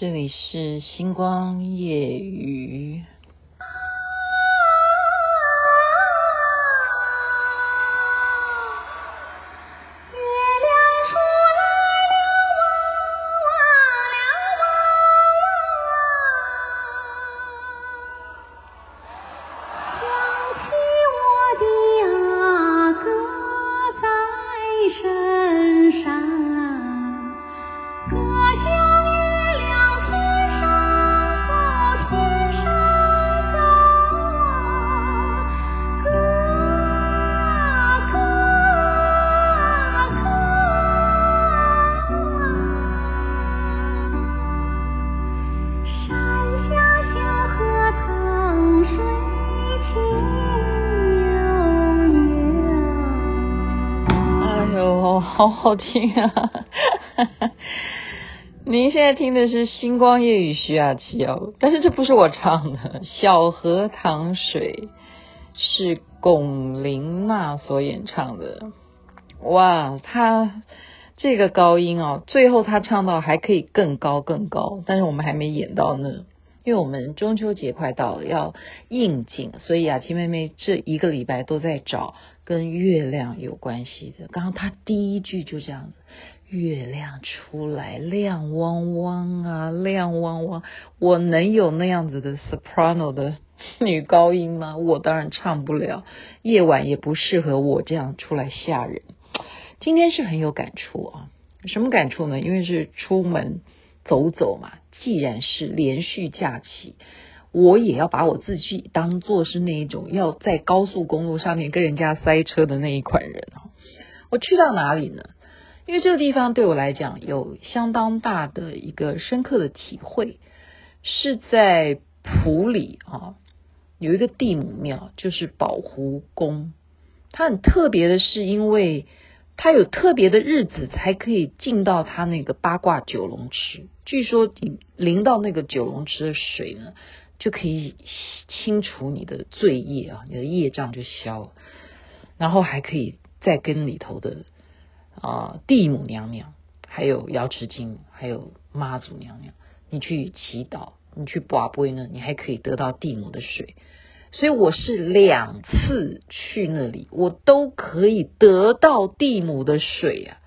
这里是星光夜雨。好好听啊！您现在听的是《星光夜雨》徐雅琪哦，但是这不是我唱的，《小河淌水》是龚琳娜所演唱的。哇，她这个高音哦，最后她唱到还可以更高更高，但是我们还没演到呢，因为我们中秋节快到了，要应景，所以雅琪妹妹这一个礼拜都在找。跟月亮有关系的，刚刚他第一句就这样子，月亮出来亮汪汪啊，亮汪汪，我能有那样子的 soprano 的女高音吗？我当然唱不了，夜晚也不适合我这样出来吓人。今天是很有感触啊，什么感触呢？因为是出门走走嘛，既然是连续假期。我也要把我自己当做是那一种要在高速公路上面跟人家塞车的那一款人啊！我去到哪里呢？因为这个地方对我来讲有相当大的一个深刻的体会，是在埔里啊，有一个地母庙，就是宝湖宫。它很特别的是，因为它有特别的日子才可以进到它那个八卦九龙池。据说你淋到那个九龙池的水呢，就可以清除你的罪业啊，你的业障就消了，然后还可以再跟里头的啊、呃、地母娘娘，还有瑶池金，还有妈祖娘娘，你去祈祷，你去跋杯呢，你还可以得到地母的水，所以我是两次去那里，我都可以得到地母的水啊，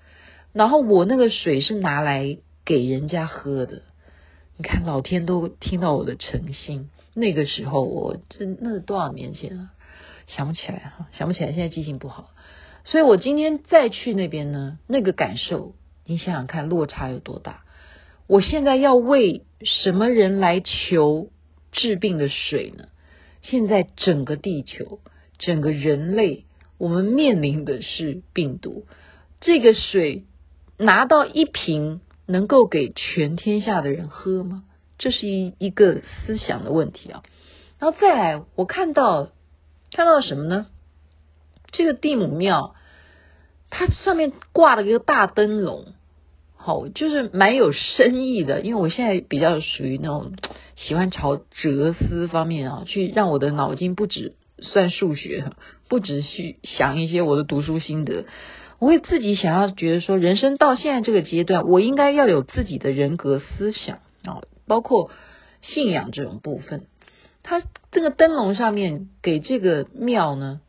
然后我那个水是拿来给人家喝的。你看，老天都听到我的诚心。那个时候，我这那是多少年前啊？想不起来哈，想不起来。现在记性不好，所以我今天再去那边呢，那个感受，你想想看，落差有多大？我现在要为什么人来求治病的水呢？现在整个地球，整个人类，我们面临的是病毒。这个水拿到一瓶。能够给全天下的人喝吗？这是一一个思想的问题啊。然后再来，我看到看到什么呢？这个地母庙，它上面挂了一个大灯笼，好，就是蛮有深意的。因为我现在比较属于那种喜欢朝哲思方面啊，去让我的脑筋不止算数学，不止去想一些我的读书心得。我会自己想要觉得说，人生到现在这个阶段，我应该要有自己的人格思想啊，包括信仰这种部分。它这个灯笼上面给这个庙呢，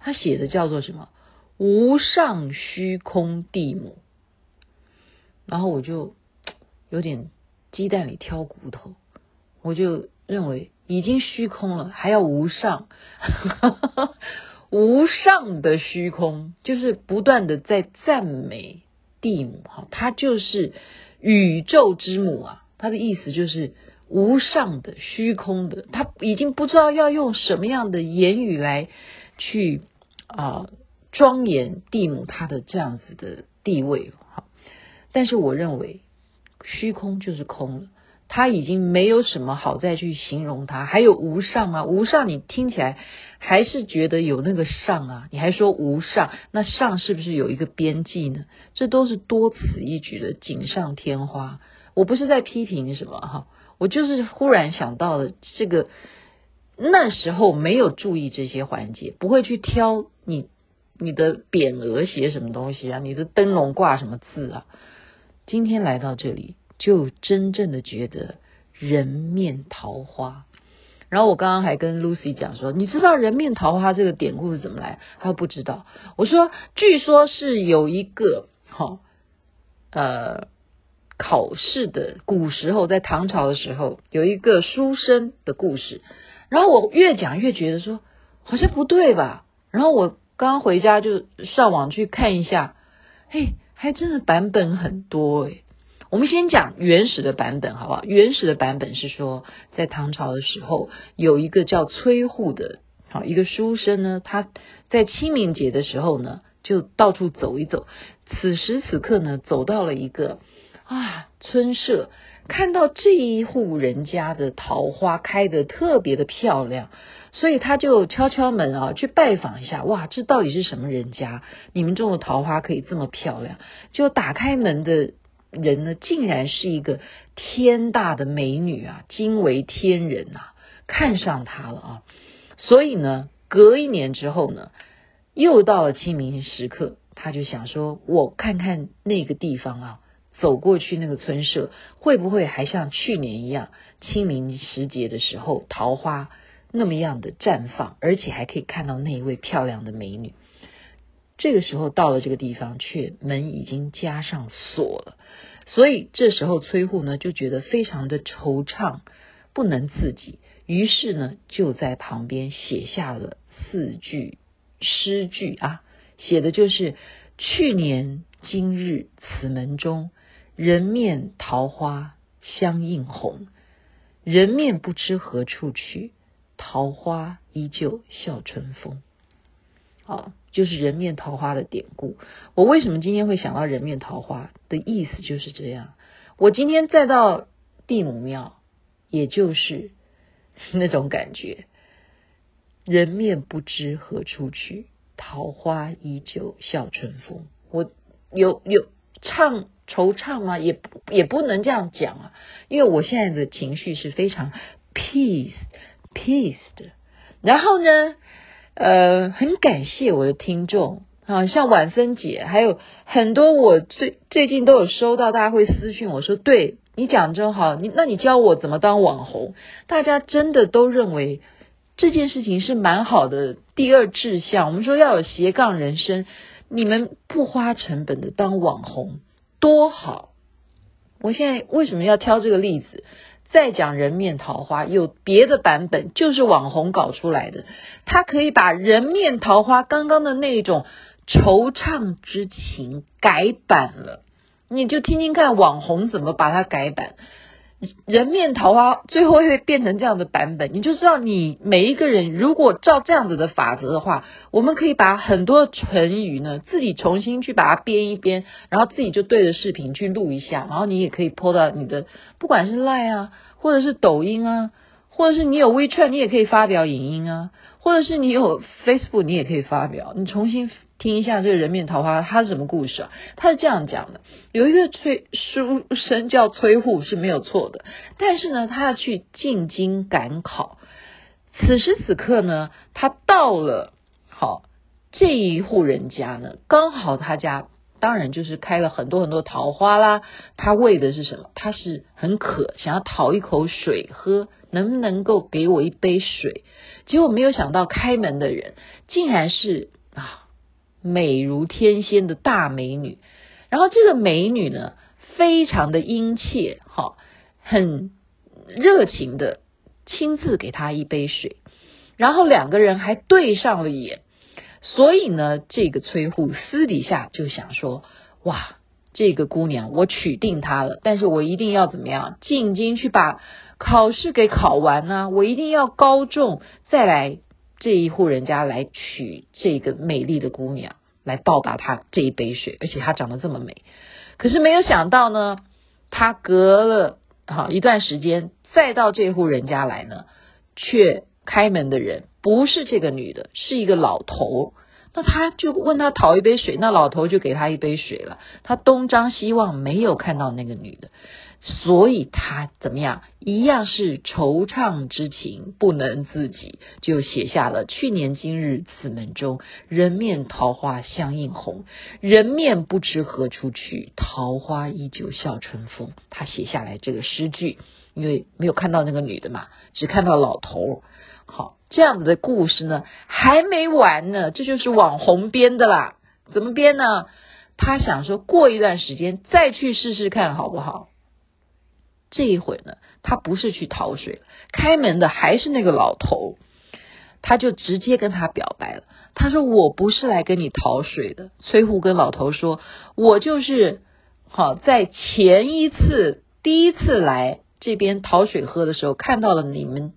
它写的叫做什么？无上虚空地母。然后我就有点鸡蛋里挑骨头，我就认为已经虚空了，还要无上。无上的虚空，就是不断的在赞美地母哈，她就是宇宙之母啊。她的意思就是无上的虚空的，她已经不知道要用什么样的言语来去啊庄严地母她的这样子的地位哈。但是我认为虚空就是空了。他已经没有什么好再去形容它，还有无上啊，无上你听起来还是觉得有那个上啊，你还说无上，那上是不是有一个边际呢？这都是多此一举的锦上添花。我不是在批评什么哈，我就是忽然想到了这个，那时候没有注意这些环节，不会去挑你你的匾额写什么东西啊，你的灯笼挂什么字啊。今天来到这里。就真正的觉得人面桃花。然后我刚刚还跟 Lucy 讲说，你知道人面桃花这个典故是怎么来？他说不知道。我说，据说是有一个哈呃考试的古时候，在唐朝的时候有一个书生的故事。然后我越讲越觉得说好像不对吧。然后我刚刚回家就上网去看一下，嘿，还真的版本很多诶。我们先讲原始的版本，好不好？原始的版本是说，在唐朝的时候，有一个叫崔护的，好一个书生呢，他在清明节的时候呢，就到处走一走。此时此刻呢，走到了一个啊村舍，看到这一户人家的桃花开得特别的漂亮，所以他就敲敲门啊，去拜访一下。哇，这到底是什么人家？你们种的桃花可以这么漂亮？就打开门的。人呢，竟然是一个天大的美女啊，惊为天人呐、看上他了啊！所以呢，隔一年之后呢，又到了清明时刻，他就想说，我看看那个地方啊，走过去那个村舍，会不会还像去年一样，清明时节的时候，桃花那么样的绽放，而且还可以看到那一位漂亮的美女。这个时候到了这个地方，却门已经加上锁了，所以这时候崔护呢就觉得非常的惆怅，不能自己，于是呢就在旁边写下了四句诗句啊，写的就是去年今日此门中，人面桃花相映红，人面不知何处去，桃花依旧笑春风。啊，就是人面桃花的典故。我为什么今天会想到人面桃花的意思就是这样。我今天再到地母庙，也就是那种感觉。人面不知何处去，桃花依旧笑春风。我有有唱惆怅吗？也不也不能这样讲啊，因为我现在的情绪是非常 peace peace 的。然后呢？呃，很感谢我的听众啊，像婉芬姐，还有很多我最最近都有收到，大家会私讯我说，对你讲真好，你那你教我怎么当网红，大家真的都认为这件事情是蛮好的。第二志向，我们说要有斜杠人生，你们不花成本的当网红多好。我现在为什么要挑这个例子？再讲人面桃花，有别的版本，就是网红搞出来的。他可以把人面桃花刚刚的那种惆怅之情改版了，你就听听看网红怎么把它改版。人面桃花最后会变成这样的版本，你就知道你每一个人如果照这样子的法则的话，我们可以把很多成语呢自己重新去把它编一编，然后自己就对着视频去录一下，然后你也可以 po 到你的不管是 Line 啊，或者是抖音啊，或者是你有 WeChat，你也可以发表影音啊，或者是你有 Facebook，你也可以发表，你重新。听一下这个人面桃花，他是什么故事啊？他是这样讲的：有一个崔书生叫崔护是没有错的，但是呢，他要去进京赶考。此时此刻呢，他到了好这一户人家呢，刚好他家当然就是开了很多很多桃花啦。他为的是什么？他是很渴，想要讨一口水喝，能不能够给我一杯水？结果没有想到开门的人竟然是。美如天仙的大美女，然后这个美女呢，非常的殷切，哈，很热情的亲自给她一杯水，然后两个人还对上了眼，所以呢，这个崔护私底下就想说，哇，这个姑娘我娶定她了，但是我一定要怎么样，进京去把考试给考完呢，我一定要高中再来。这一户人家来娶这个美丽的姑娘，来报答她这一杯水，而且她长得这么美。可是没有想到呢，他隔了好一段时间，再到这户人家来呢，却开门的人不是这个女的，是一个老头。那他就问他讨一杯水，那老头就给他一杯水了。他东张西望，没有看到那个女的。所以他怎么样？一样是惆怅之情不能自己，就写下了“去年今日此门中，人面桃花相映红。人面不知何处去，桃花依旧笑春风。”他写下来这个诗句，因为没有看到那个女的嘛，只看到老头。好，这样子的故事呢，还没完呢，这就是网红编的啦。怎么编呢？他想说过一段时间再去试试看好不好？这一回呢，他不是去讨水，开门的还是那个老头，他就直接跟他表白了。他说：“我不是来跟你讨水的。”崔护跟老头说：“我就是好在前一次第一次来这边讨水喝的时候，看到了你们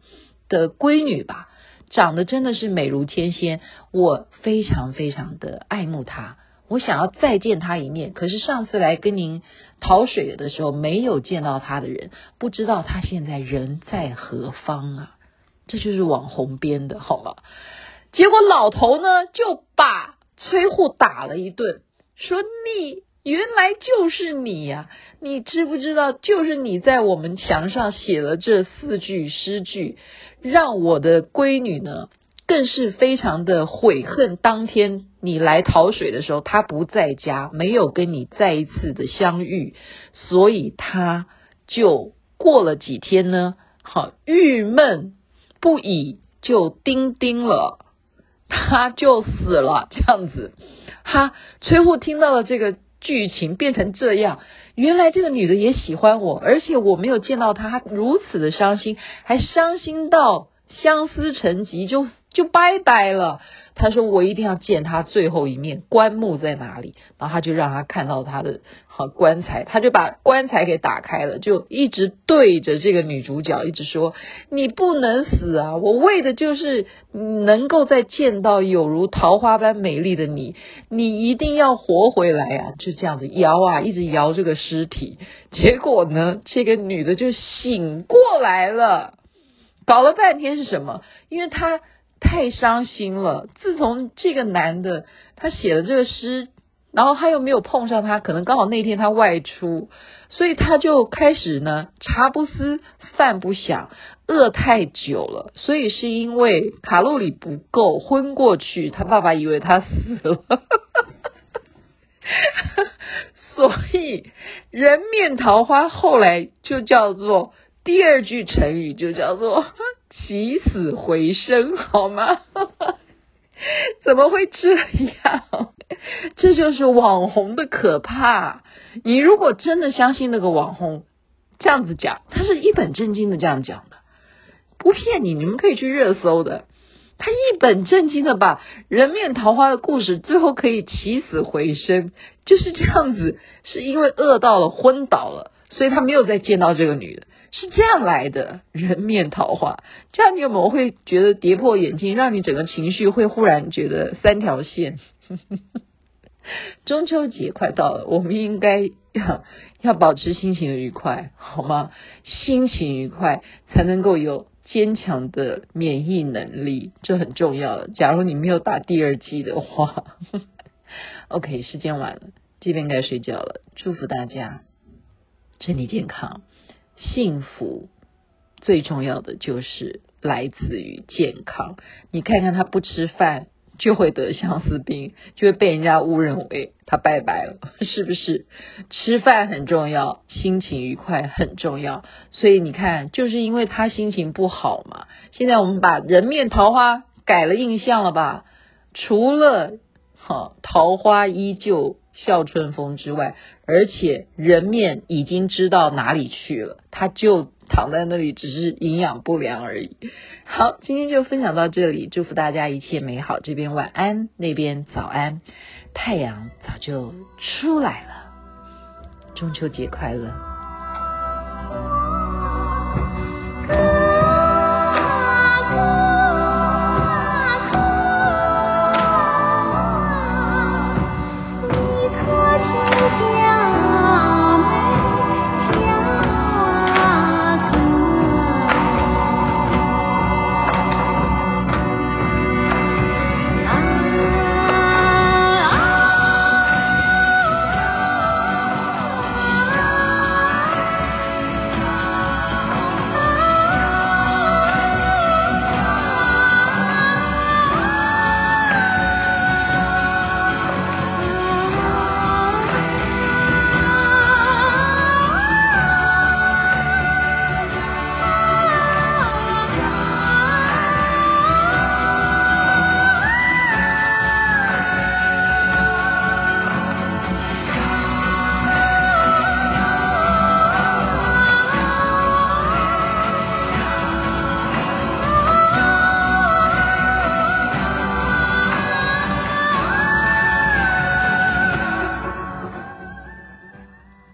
的闺女吧，长得真的是美如天仙，我非常非常的爱慕她。”我想要再见她一面，可是上次来跟您讨水的时候没有见到她的人，不知道她现在人在何方啊？这就是网红编的好吗？结果老头呢就把崔护打了一顿，说你原来就是你呀、你知不知道，就是你在我们墙上写了这四句诗句，让我的闺女呢。更是非常的悔恨，当天你来讨水的时候，她不在家，没有跟你再一次的相遇，所以他就过了几天呢，好郁闷不已，就叮叮了，他就死了，这样子。哈，崔护听到了这个剧情变成这样，原来这个女的也喜欢我，而且我没有见到她，她如此的伤心，还伤心到相思成疾，就。就拜拜了。他说：“我一定要见他最后一面，棺木在哪里？”然后他就让他看到他的好棺材，他就把棺材给打开了，就一直对着这个女主角一直说：“你不能死啊！我为的就是能够再见到有如桃花般美丽的你，你一定要活回来啊！”就这样子摇啊，一直摇这个尸体。结果呢，这个女的就醒过来了。搞了半天是什么？因为她。太伤心了。自从这个男的他写了这个诗，然后他又没有碰上他，可能刚好那天他外出，所以他就开始呢，茶不思饭不想，饿太久了，所以是因为卡路里不够昏过去。他爸爸以为他死了，所以人面桃花后来就叫做第二句成语，就叫做。起死回生，好吗？怎么会这样？这就是网红的可怕。你如果真的相信那个网红这样子讲，他是一本正经的这样讲的，不骗你。你们可以去热搜的，他一本正经的把人面桃花的故事最后可以起死回生，就是这样子，是因为饿到了昏倒了，所以他没有再见到这个女的。是这样来的，人面桃花，这样你有没有会觉得跌破眼镜，让你整个情绪会忽然觉得三条线？中秋节快到了，我们应该要要保持心情愉快，好吗？心情愉快才能够有坚强的免疫能力，这很重要。假如你没有打第二剂的话，OK，时间晚了，这边该睡觉了。祝福大家身体健康。幸福最重要的就是来自于健康。你看看他不吃饭就会得相思病，就会被人家误认为他拜拜了，是不是？吃饭很重要，心情愉快很重要。所以你看，就是因为他心情不好嘛。现在我们把人面桃花改了印象了吧？除了好桃花依旧。笑春风之外，而且人面已经知道哪里去了，他就躺在那里，只是营养不良而已。好，今天就分享到这里，祝福大家一切美好。这边晚安，那边早安，太阳早就出来了。中秋节快乐。